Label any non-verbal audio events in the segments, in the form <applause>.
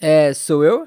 É, sou eu?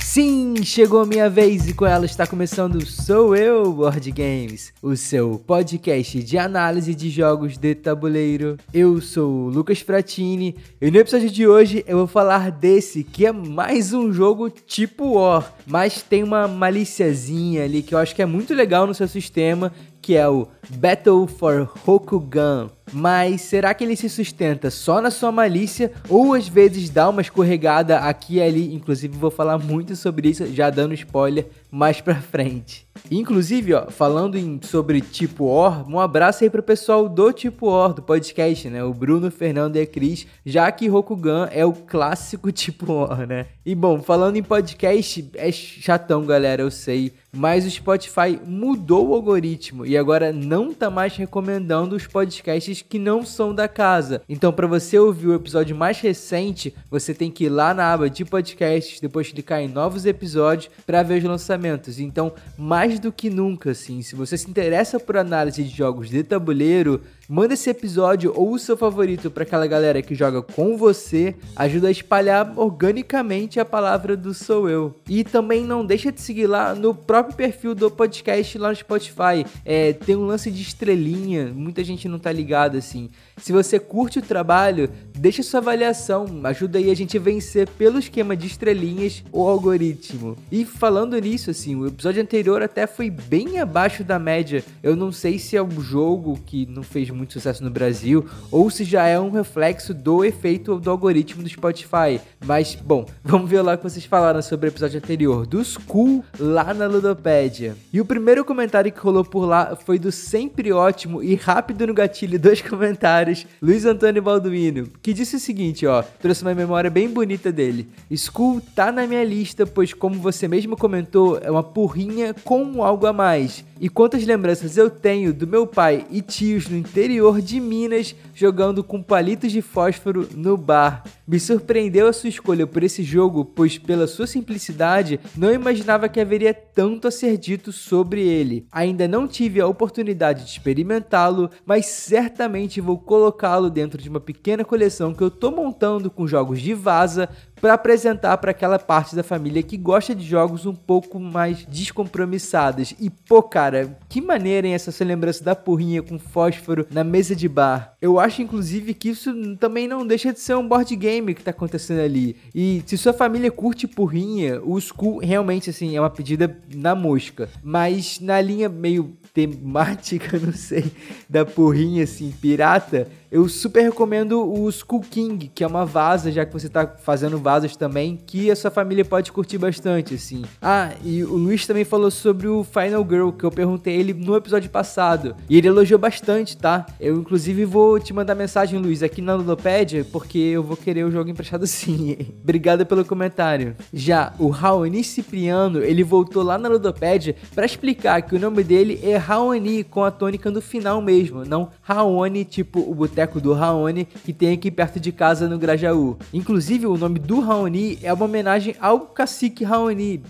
Sim, chegou a minha vez e com ela está começando Sou Eu Board Games, o seu podcast de análise de jogos de tabuleiro. Eu sou o Lucas Fratini e no episódio de hoje eu vou falar desse que é mais um jogo tipo War, mas tem uma maliciazinha ali que eu acho que é muito legal no seu sistema, que é o Battle for Hokugan. Mas será que ele se sustenta só na sua malícia ou às vezes dá uma escorregada aqui e ali? Inclusive vou falar muito sobre isso, já dando spoiler mais pra frente. Inclusive, ó, falando em, sobre tipo OR, um abraço aí pro pessoal do tipo OR, do podcast, né? O Bruno, Fernando e a Cris, já que Rokugan é o clássico <laughs> tipo OR, né? E bom, falando em podcast, é chatão, galera, eu sei. Mas o Spotify mudou o algoritmo e agora não tá mais recomendando os podcasts que não são da casa. Então, para você ouvir o episódio mais recente, você tem que ir lá na aba de podcasts, depois clicar em novos episódios para ver os lançamentos. Então, mais do que nunca, assim, se você se interessa por análise de jogos de tabuleiro, Manda esse episódio ou o seu favorito para aquela galera que joga com você, ajuda a espalhar organicamente a palavra do Sou Eu. E também não deixa de seguir lá no próprio perfil do podcast lá no Spotify. É, tem um lance de estrelinha, muita gente não tá ligado assim. Se você curte o trabalho, deixa sua avaliação, ajuda aí a gente a vencer pelo esquema de estrelinhas o algoritmo. E falando nisso, assim, o episódio anterior até foi bem abaixo da média. Eu não sei se é um jogo que não fez muito sucesso no Brasil, ou se já é um reflexo do efeito do algoritmo do Spotify. Mas, bom, <laughs> vamos ver lá o que vocês falaram sobre o episódio anterior, do School lá na Ludopédia. E o primeiro comentário que rolou por lá foi do sempre ótimo e rápido no gatilho dos <laughs> comentários, Luiz Antônio Balduino, que disse o seguinte, ó, trouxe uma memória bem bonita dele. School tá na minha lista, pois como você mesmo comentou, é uma porrinha com algo a mais. E quantas lembranças eu tenho do meu pai e tios no interior de Minas jogando com palitos de fósforo no bar. Me surpreendeu a sua escolha por esse jogo, pois pela sua simplicidade, não imaginava que haveria tanto a ser dito sobre ele. Ainda não tive a oportunidade de experimentá-lo, mas certamente vou colocá-lo dentro de uma pequena coleção que eu tô montando com jogos de vaza para apresentar para aquela parte da família que gosta de jogos um pouco mais descompromissados. E pô, cara, que maneira hein, essa sua lembrança da porrinha com fósforo na mesa de bar. Eu acho inclusive que isso também não deixa de ser um board game que tá acontecendo ali. E se sua família curte porrinha, o Skull realmente assim é uma pedida na mosca, mas na linha meio temática, <laughs> não sei, da porrinha assim pirata, eu super recomendo o Skull King, que é uma vaza, já que você tá fazendo vasas também, que a sua família pode curtir bastante, assim. Ah, e o Luiz também falou sobre o Final Girl, que eu perguntei ele no episódio passado. E ele elogiou bastante, tá? Eu, inclusive, vou te mandar mensagem, Luiz, aqui na Ludopédia, porque eu vou querer o jogo emprestado <laughs> sim. Obrigado pelo comentário. Já o Raoni Cipriano, ele voltou lá na Ludopédia para explicar que o nome dele é Raoni, com a tônica no final mesmo, não Raoni, tipo o boteco do Raoni, que tem aqui perto de casa no Grajaú. Inclusive, o nome do Raoni é uma homenagem ao cacique Raoni.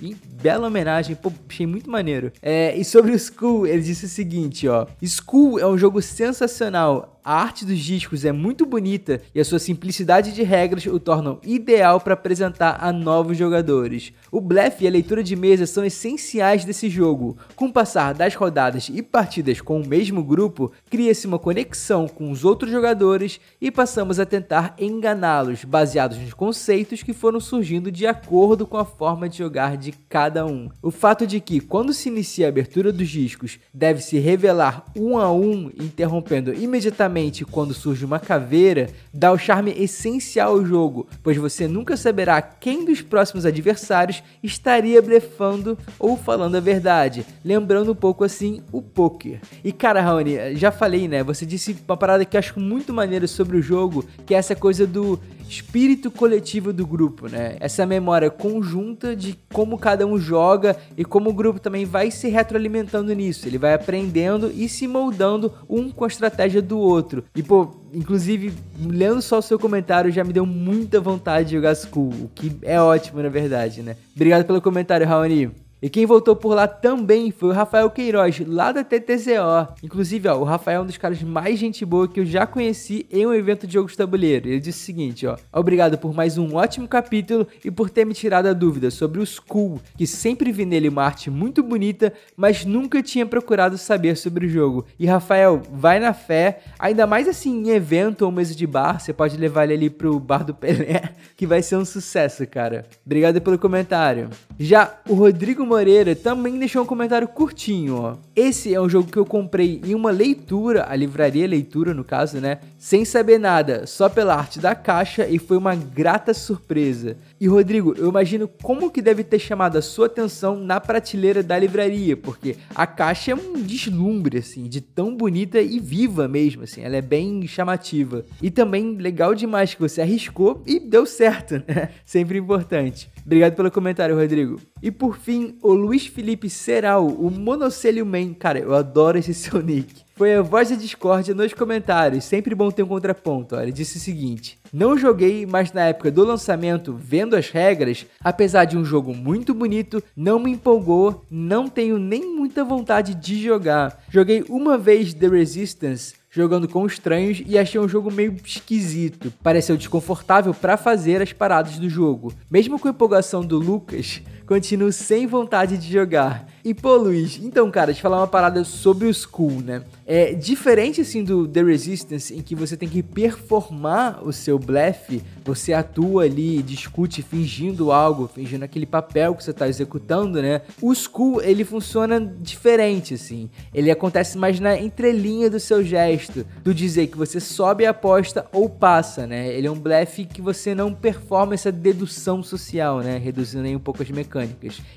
Bela homenagem, pô, achei muito maneiro. É, e sobre o Skull, ele disse o seguinte, ó. Skull é um jogo sensacional. A arte dos discos é muito bonita e a sua simplicidade de regras o tornam ideal para apresentar a novos jogadores. O blefe e a leitura de mesa são essenciais desse jogo. Com o passar das rodadas e partidas com o mesmo grupo, cria-se uma conexão com os outros jogadores e passamos a tentar enganá-los, baseados nos conceitos que foram surgindo de acordo com a forma de jogar de cada um. O fato de que, quando se inicia a abertura dos discos, deve se revelar um a um, interrompendo imediatamente quando surge uma caveira, dá o charme essencial ao jogo, pois você nunca saberá quem dos próximos adversários estaria blefando ou falando a verdade, lembrando um pouco assim o poker. E cara, Raoni, já falei, né? Você disse uma parada que eu acho muito maneira sobre o jogo, que é essa coisa do espírito coletivo do grupo, né? Essa memória conjunta de como cada um joga e como o grupo também vai se retroalimentando nisso. Ele vai aprendendo e se moldando um com a estratégia do outro. E pô, inclusive, lendo só o seu comentário já me deu muita vontade de jogar Skull, o que é ótimo na verdade, né? Obrigado pelo comentário, Raoni. E quem voltou por lá também foi o Rafael Queiroz, lá da TTCO. Inclusive, ó, o Rafael é um dos caras mais gente boa que eu já conheci em um evento de jogos de tabuleiro. Ele disse o seguinte, ó: "Obrigado por mais um ótimo capítulo e por ter me tirado a dúvida sobre o Skull, que sempre vi nele uma arte muito bonita, mas nunca tinha procurado saber sobre o jogo. E Rafael, vai na fé, ainda mais assim em evento ou mesa de bar, você pode levar ele ali pro bar do Pelé, <laughs> que vai ser um sucesso, cara. Obrigado pelo comentário. Já o Rodrigo Moreira também deixou um comentário curtinho, ó. Esse é um jogo que eu comprei em uma leitura, a livraria leitura no caso, né? Sem saber nada, só pela arte da caixa e foi uma grata surpresa. E Rodrigo, eu imagino como que deve ter chamado a sua atenção na prateleira da livraria, porque a caixa é um deslumbre assim, de tão bonita e viva mesmo assim, ela é bem chamativa. E também legal demais que você arriscou e deu certo, <laughs> né? Sempre importante. Obrigado pelo comentário, Rodrigo. E por fim, o Luiz Felipe Seral, o Monocelho Man. Cara, eu adoro esse seu <laughs> nick. Foi a voz da discórdia nos comentários, sempre bom ter um contraponto. Olha, ele disse o seguinte: Não joguei, mas na época do lançamento, vendo as regras, apesar de um jogo muito bonito, não me empolgou, não tenho nem muita vontade de jogar. Joguei uma vez The Resistance jogando com estranhos e achei um jogo meio esquisito. Pareceu desconfortável para fazer as paradas do jogo. Mesmo com a empolgação do Lucas, continuo sem vontade de jogar. E pô, Luiz, então, cara, eu falar uma parada sobre o School, né? É diferente assim do The Resistance, em que você tem que performar o seu blefe, você atua ali, discute fingindo algo, fingindo aquele papel que você está executando, né? O School, ele funciona diferente, assim. Ele acontece mais na entrelinha do seu gesto, do dizer que você sobe a aposta ou passa, né? Ele é um blefe que você não performa essa dedução social, né? Reduzindo aí um pouco as mecânicas.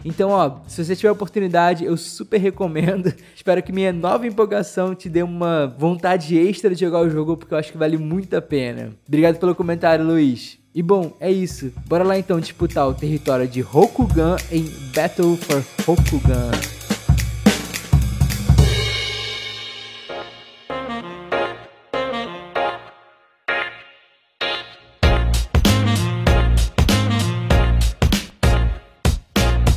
Então, ó, se você tiver oportunidade, eu super recomendo. <laughs> Espero que minha nova empolgação te dê uma vontade extra de jogar o jogo, porque eu acho que vale muito a pena. Obrigado pelo comentário, Luiz. E bom, é isso. Bora lá então disputar o território de Rokugan em Battle for Rokugan.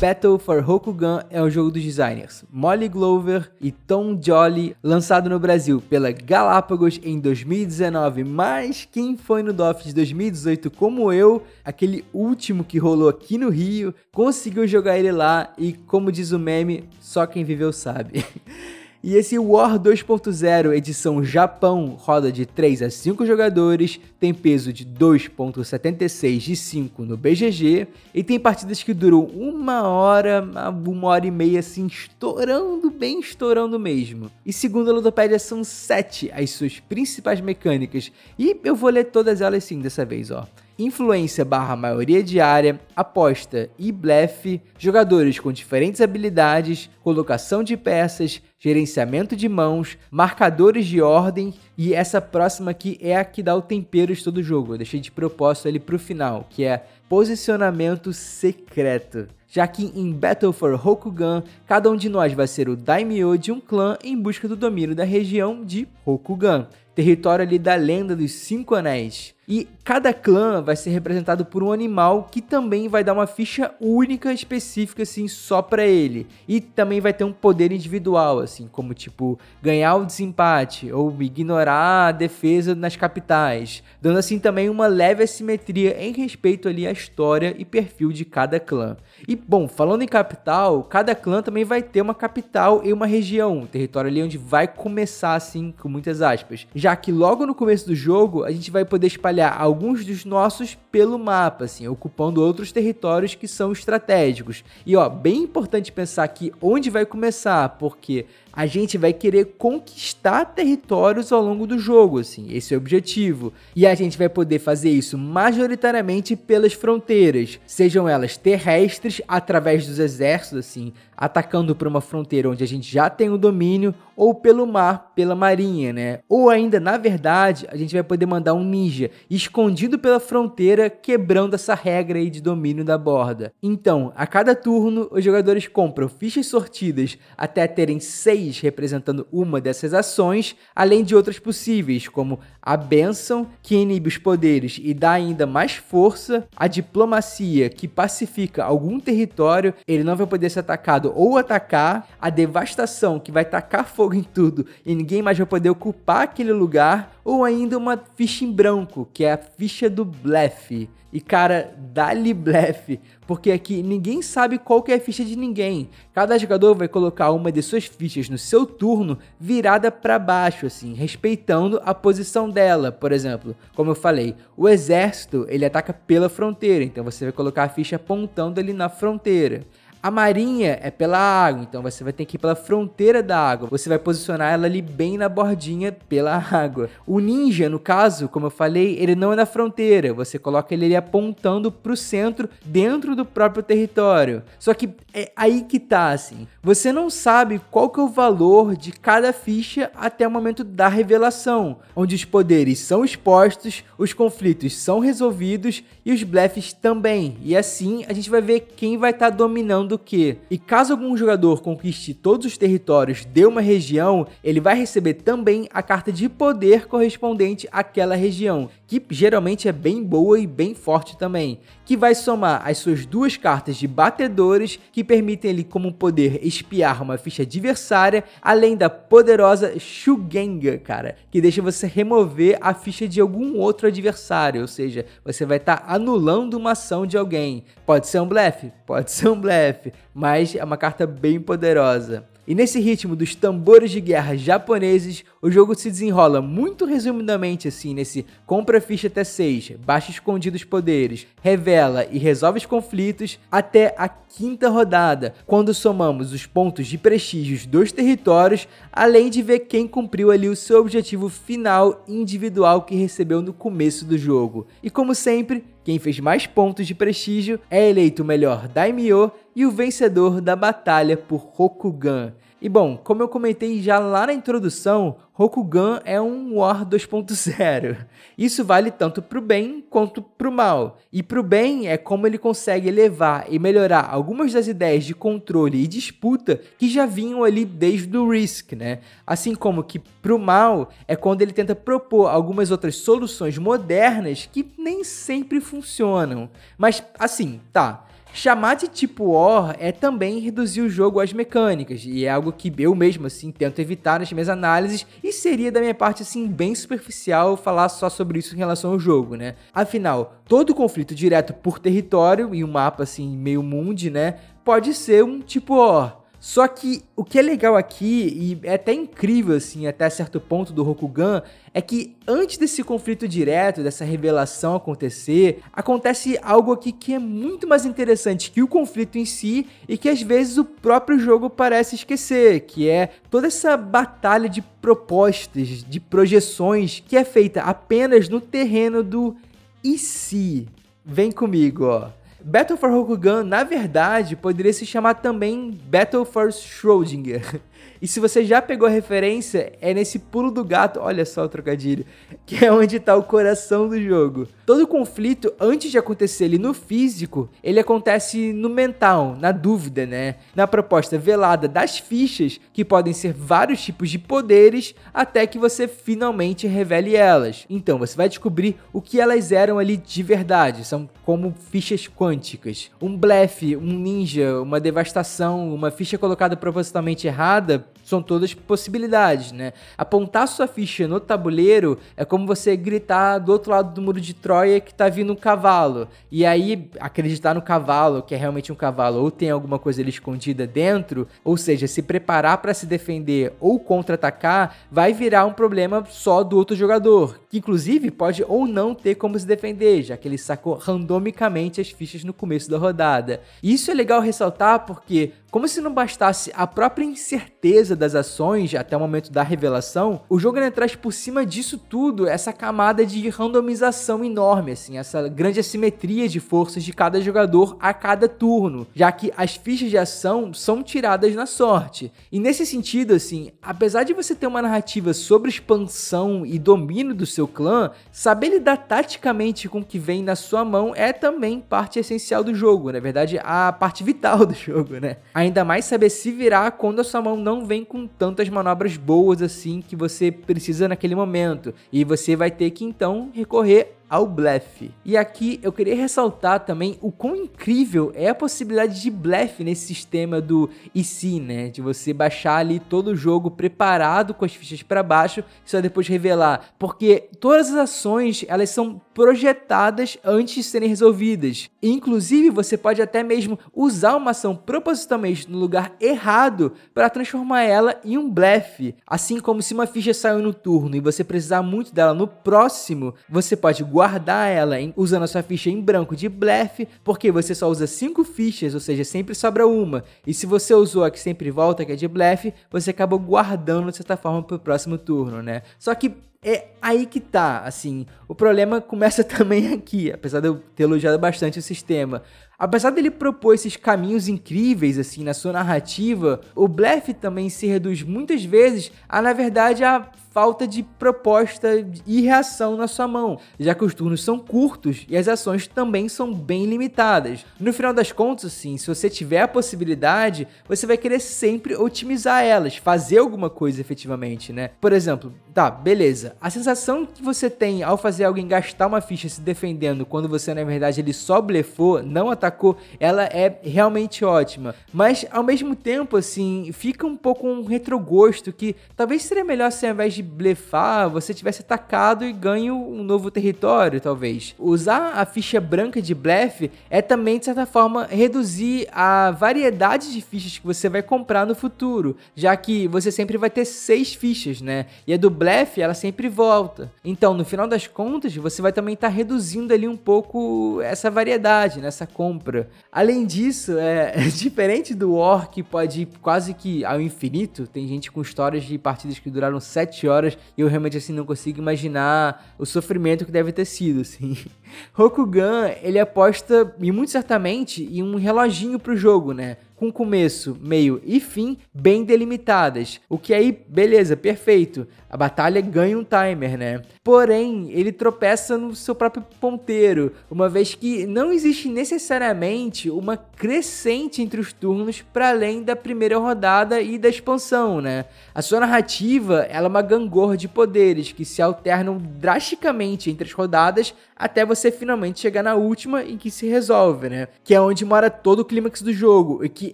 Battle for Rokugan é um jogo dos designers Molly Glover e Tom Jolly, lançado no Brasil pela Galápagos em 2019. Mas quem foi no DOF de 2018 como eu, aquele último que rolou aqui no Rio, conseguiu jogar ele lá e, como diz o meme, só quem viveu sabe. <laughs> E esse War 2.0 edição Japão roda de 3 a 5 jogadores, tem peso de 2.76 de 5 no BGG e tem partidas que duram uma hora, uma hora e meia assim, estourando, bem estourando mesmo. E segundo a Ludopédia são 7 as suas principais mecânicas e eu vou ler todas elas sim dessa vez, ó influência barra maioria diária, aposta e blefe, jogadores com diferentes habilidades, colocação de peças, gerenciamento de mãos, marcadores de ordem e essa próxima aqui é a que dá o tempero de todo o jogo. Eu deixei de propósito ele pro final, que é posicionamento secreto. Já que em Battle for Rokugan, cada um de nós vai ser o daimyo de um clã em busca do domínio da região de Rokugan, território ali da lenda dos Cinco Anéis. E cada clã vai ser representado por um animal que também vai dar uma ficha única específica assim só para ele. E também vai ter um poder individual assim, como tipo ganhar o desempate ou ignorar a defesa nas capitais, dando assim também uma leve assimetria em respeito ali à história e perfil de cada clã. E bom, falando em capital, cada clã também vai ter uma capital e uma região, um território ali onde vai começar assim com muitas aspas. Já que logo no começo do jogo a gente vai poder espalhar alguns dos nossos pelo mapa, assim, ocupando outros territórios que são estratégicos. E ó, bem importante pensar aqui onde vai começar, porque a gente vai querer conquistar territórios ao longo do jogo, assim, esse é o objetivo. E a gente vai poder fazer isso majoritariamente pelas fronteiras, sejam elas terrestres através dos exércitos, assim, atacando por uma fronteira onde a gente já tem o domínio, ou pelo mar, pela marinha, né? Ou ainda, na verdade, a gente vai poder mandar um ninja escondido pela fronteira, quebrando essa regra aí de domínio da borda. Então, a cada turno, os jogadores compram fichas sortidas até terem seis 6 representando uma dessas ações, além de outras possíveis, como a bênção, que inibe os poderes e dá ainda mais força, a diplomacia, que pacifica algum território, ele não vai poder ser atacado ou atacar, a devastação, que vai tacar fogo em tudo e ninguém mais vai poder ocupar aquele lugar, ou ainda uma ficha em branco, que é a ficha do blefe. E cara, dá-lhe blefe, porque aqui ninguém sabe qual que é a ficha de ninguém. Cada jogador vai colocar uma de suas fichas no seu turno virada para baixo, assim, respeitando a posição dela. Por exemplo, como eu falei, o exército ele ataca pela fronteira, então você vai colocar a ficha apontando ali na fronteira. A marinha é pela água, então você vai ter que ir pela fronteira da água. Você vai posicionar ela ali bem na bordinha pela água. O ninja, no caso, como eu falei, ele não é na fronteira. Você coloca ele ali apontando para o centro, dentro do próprio território. Só que é aí que tá, assim. Você não sabe qual que é o valor de cada ficha até o momento da revelação, onde os poderes são expostos, os conflitos são resolvidos e os blefs também. E assim a gente vai ver quem vai estar tá dominando que. E caso algum jogador conquiste todos os territórios de uma região, ele vai receber também a carta de poder correspondente àquela região, que geralmente é bem boa e bem forte também, que vai somar as suas duas cartas de batedores, que permitem ele como poder espiar uma ficha adversária, além da poderosa Shugenga, cara, que deixa você remover a ficha de algum outro adversário, ou seja, você vai estar tá anulando uma ação de alguém. Pode ser um blefe, pode ser um blefe, mas é uma carta bem poderosa. E nesse ritmo dos tambores de guerra japoneses, o jogo se desenrola muito resumidamente assim, nesse compra ficha até 6, baixa escondidos poderes, revela e resolve os conflitos, até a quinta rodada, quando somamos os pontos de prestígios dos territórios, além de ver quem cumpriu ali o seu objetivo final individual que recebeu no começo do jogo. E como sempre, quem fez mais pontos de prestígio é eleito o melhor Daimyo e o vencedor da batalha por Rokugan. E bom, como eu comentei já lá na introdução, Rokugan é um War 2.0. Isso vale tanto para o bem quanto para o mal. E para o bem é como ele consegue elevar e melhorar algumas das ideias de controle e disputa que já vinham ali desde o Risk, né? Assim como que para o mal é quando ele tenta propor algumas outras soluções modernas que nem sempre funcionam. Mas assim, tá. Chamar de tipo OR é também reduzir o jogo às mecânicas, e é algo que eu mesmo assim tento evitar nas minhas análises, e seria da minha parte assim bem superficial falar só sobre isso em relação ao jogo, né? Afinal, todo conflito direto por território e um mapa assim meio mundo, né, pode ser um tipo OR. Só que o que é legal aqui, e é até incrível, assim, até certo ponto do Rokugan, é que antes desse conflito direto, dessa revelação acontecer, acontece algo aqui que é muito mais interessante que o conflito em si e que às vezes o próprio jogo parece esquecer, que é toda essa batalha de propostas, de projeções que é feita apenas no terreno do e se. Vem comigo, ó. Battle for Rokugan, na verdade, poderia se chamar também Battle for Schrödinger. <laughs> E se você já pegou a referência, é nesse pulo do gato, olha só o trocadilho, que é onde está o coração do jogo. Todo conflito, antes de acontecer ali no físico, ele acontece no mental, na dúvida, né? Na proposta velada das fichas, que podem ser vários tipos de poderes, até que você finalmente revele elas. Então, você vai descobrir o que elas eram ali de verdade. São como fichas quânticas. Um blefe, um ninja, uma devastação, uma ficha colocada propositalmente errada são todas possibilidades, né? Apontar sua ficha no tabuleiro é como você gritar do outro lado do muro de Troia que tá vindo um cavalo. E aí acreditar no cavalo, que é realmente um cavalo, ou tem alguma coisa ali escondida dentro, ou seja, se preparar para se defender ou contra-atacar, vai virar um problema só do outro jogador, que inclusive pode ou não ter como se defender, já que ele sacou randomicamente as fichas no começo da rodada. E isso é legal ressaltar porque como se não bastasse a própria incerteza das ações até o momento da revelação, o jogo ainda traz por cima disso tudo essa camada de randomização enorme, assim, essa grande assimetria de forças de cada jogador a cada turno, já que as fichas de ação são tiradas na sorte. E nesse sentido, assim, apesar de você ter uma narrativa sobre expansão e domínio do seu clã, saber lidar taticamente com o que vem na sua mão é também parte essencial essencial do jogo, na verdade, a parte vital do jogo, né? Ainda mais saber se virar quando a sua mão não vem com tantas manobras boas assim que você precisa naquele momento. E você vai ter que então recorrer ao blefe. E aqui eu queria ressaltar também o quão incrível é a possibilidade de blefe nesse sistema do IC, né? De você baixar ali todo o jogo preparado com as fichas para baixo e só depois revelar. Porque todas as ações, elas são projetadas antes de serem resolvidas. Inclusive, você pode até mesmo usar uma ação propositalmente no lugar errado para transformar ela em um blefe. Assim como se uma ficha saiu no turno e você precisar muito dela no próximo, você pode guardar ela em, usando a sua ficha em branco de blefe, porque você só usa 5 fichas, ou seja, sempre sobra uma. E se você usou a que sempre volta, que é de blefe, você acabou guardando de certa forma para o próximo turno, né? Só que é aí que tá, assim, o problema começa <laughs> também aqui, apesar de eu ter elogiado bastante o sistema. Apesar dele propor esses caminhos incríveis assim na sua narrativa, o blefe também se reduz muitas vezes a na verdade a falta de proposta e reação na sua mão, já que os turnos são curtos e as ações também são bem limitadas. No final das contas, assim, se você tiver a possibilidade, você vai querer sempre otimizar elas, fazer alguma coisa efetivamente, né? Por exemplo, tá, beleza. A sensação que você tem ao fazer alguém gastar uma ficha se defendendo quando você na verdade ele só blefou, não atacou, ela é realmente ótima. Mas ao mesmo tempo, assim, fica um pouco um retrogosto que talvez seria melhor se ao invés de blefar, você tivesse atacado e ganho um novo território, talvez. Usar a ficha branca de blefe é também, de certa forma, reduzir a variedade de fichas que você vai comprar no futuro, já que você sempre vai ter seis fichas, né? E a do blefe, ela sempre volta. Então, no final das contas, você vai também estar tá reduzindo ali um pouco essa variedade nessa compra. Além disso, é, <laughs> diferente do War, que pode ir quase que ao infinito, tem gente com histórias de partidas que duraram 7 horas e eu realmente assim não consigo imaginar o sofrimento que deve ter sido, assim. <laughs> Rokugan, ele aposta, e muito certamente, em um reloginho pro jogo, né? Com começo, meio e fim bem delimitadas. O que aí, beleza, perfeito. A batalha ganha um timer, né? Porém, ele tropeça no seu próprio ponteiro, uma vez que não existe necessariamente uma crescente entre os turnos para além da primeira rodada e da expansão, né? A sua narrativa ela é uma gangorra de poderes que se alternam drasticamente entre as rodadas até você finalmente chegar na última em que se resolve, né? Que é onde mora todo o clímax do jogo e que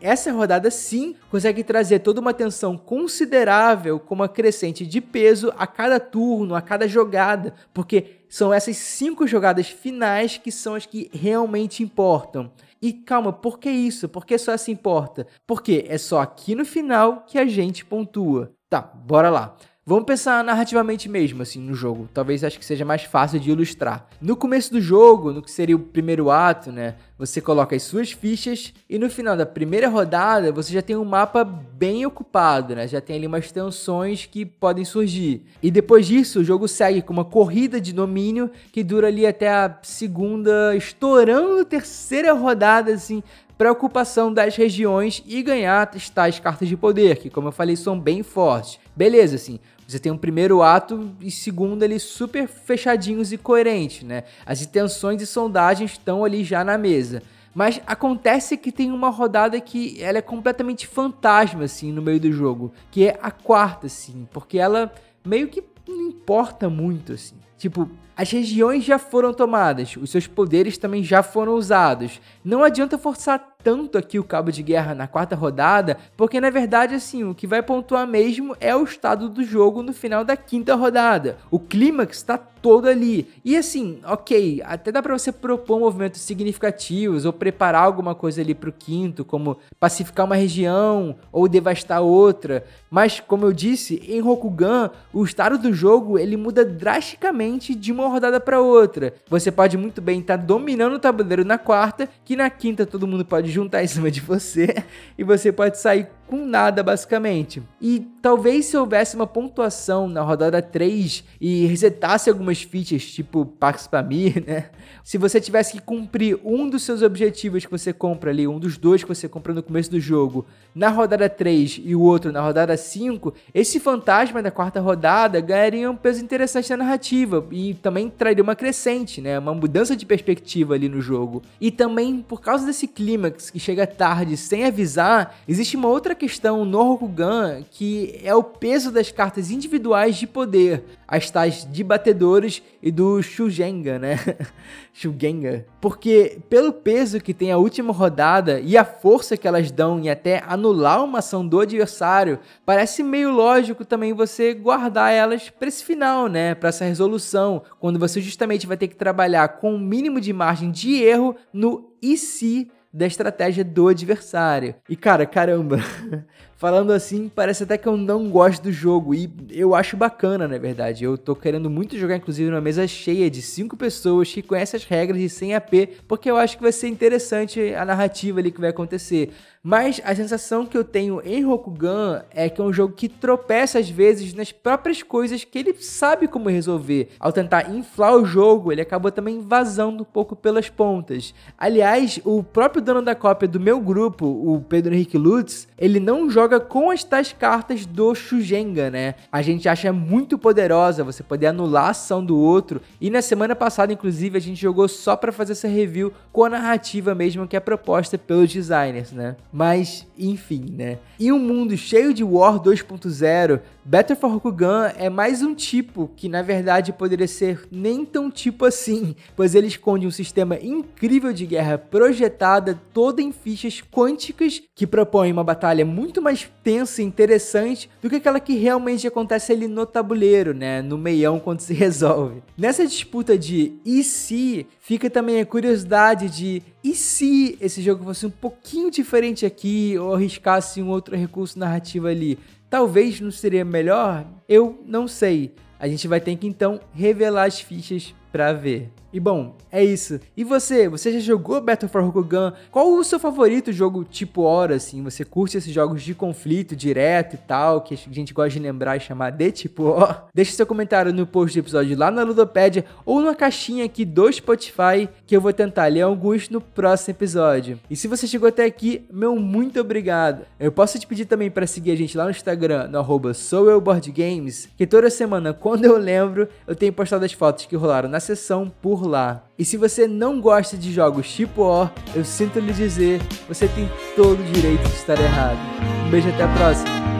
essa rodada sim consegue trazer toda uma tensão considerável com uma crescente de peso a cada turno, a cada jogada, porque são essas cinco jogadas finais que são as que realmente importam. E calma, por que isso? Por que só essa importa? Porque é só aqui no final que a gente pontua. Tá, bora lá. Vamos pensar narrativamente mesmo, assim, no jogo. Talvez acho que seja mais fácil de ilustrar. No começo do jogo, no que seria o primeiro ato, né? Você coloca as suas fichas e no final da primeira rodada você já tem um mapa bem ocupado, né? Já tem ali umas tensões que podem surgir. E depois disso, o jogo segue com uma corrida de domínio que dura ali até a segunda, estourando terceira rodada, assim, para ocupação das regiões e ganhar tais cartas de poder, que como eu falei são bem fortes. Beleza, assim, você tem um primeiro ato e segundo ali super fechadinhos e coerentes, né? As intenções e sondagens estão ali já na mesa. Mas acontece que tem uma rodada que ela é completamente fantasma, assim, no meio do jogo. Que é a quarta, assim. Porque ela meio que não importa muito, assim. Tipo, as regiões já foram tomadas, os seus poderes também já foram usados. Não adianta forçar tanto aqui o cabo de guerra na quarta rodada, porque na verdade assim, o que vai pontuar mesmo é o estado do jogo no final da quinta rodada. O clímax está todo ali. E assim, OK, até dá para você propor movimentos significativos ou preparar alguma coisa ali para o quinto, como pacificar uma região ou devastar outra, mas como eu disse, em Rokugan, o estado do jogo ele muda drasticamente de uma rodada para outra. Você pode muito bem estar tá dominando o tabuleiro na quarta, que na quinta todo mundo pode juntar em cima de você e você pode sair com nada basicamente. E talvez se houvesse uma pontuação na rodada 3 e resetasse algumas fichas, tipo Pax Pamir, né? Se você tivesse que cumprir um dos seus objetivos que você compra ali, um dos dois que você compra no começo do jogo, na rodada 3 e o outro na rodada 5, esse fantasma da quarta rodada ganharia um peso interessante na narrativa e também também traria uma crescente, né? Uma mudança de perspectiva ali no jogo. E também, por causa desse clímax que chega tarde sem avisar, existe uma outra questão no Rokugan que é o peso das cartas individuais de poder, as tais de batedores e do Shugenga, né? <laughs> Shugenga. Porque pelo peso que tem a última rodada e a força que elas dão em até anular uma ação do adversário, parece meio lógico também você guardar elas para esse final, né? Para essa resolução, quando você justamente vai ter que trabalhar com o mínimo de margem de erro no e se da estratégia do adversário. E cara, caramba, <laughs> falando assim, parece até que eu não gosto do jogo e eu acho bacana, na verdade. Eu tô querendo muito jogar inclusive numa mesa cheia de cinco pessoas que conhecem as regras de 100 AP, porque eu acho que vai ser interessante a narrativa ali que vai acontecer. Mas a sensação que eu tenho em Rokugan é que é um jogo que tropeça às vezes nas próprias coisas que ele sabe como resolver. Ao tentar inflar o jogo, ele acabou também vazando um pouco pelas pontas. Aliás, o próprio dono da cópia do meu grupo, o Pedro Henrique Lutz, ele não joga com as tais cartas do Shugenga, né? A gente acha muito poderosa você poder anular a ação do outro. E na semana passada, inclusive, a gente jogou só para fazer essa review com a narrativa mesmo que é proposta pelos designers, né? Mas, enfim, né? Em um mundo cheio de War 2.0, Battle for Rokugan é mais um tipo que na verdade poderia ser nem tão tipo assim, pois ele esconde um sistema incrível de guerra projetada toda em fichas quânticas que propõe uma batalha muito mais tensa e interessante do que aquela que realmente acontece ali no tabuleiro, né, no meião quando se <laughs> resolve. Nessa disputa de e se, fica também a curiosidade de e se esse jogo fosse um pouquinho diferente aqui ou arriscasse um outro recurso narrativo ali? Talvez não seria melhor? Eu não sei. A gente vai ter que então revelar as fichas para ver. E bom, é isso. E você? Você já jogou Battle for Rokugan? Qual o seu favorito jogo tipo hora, assim? Você curte esses jogos de conflito direto e tal, que a gente gosta de lembrar e chamar de tipo ó? Deixe seu comentário no post do episódio lá na Ludopédia ou na caixinha aqui do Spotify, que eu vou tentar ler alguns no próximo episódio. E se você chegou até aqui, meu muito obrigado. Eu posso te pedir também para seguir a gente lá no Instagram, no arroba soueuboardgames, que toda semana, quando eu lembro, eu tenho postado as fotos que rolaram na sessão por lá. E se você não gosta de jogos tipo O, eu sinto lhe dizer, você tem todo o direito de estar errado. Um beijo até a próxima.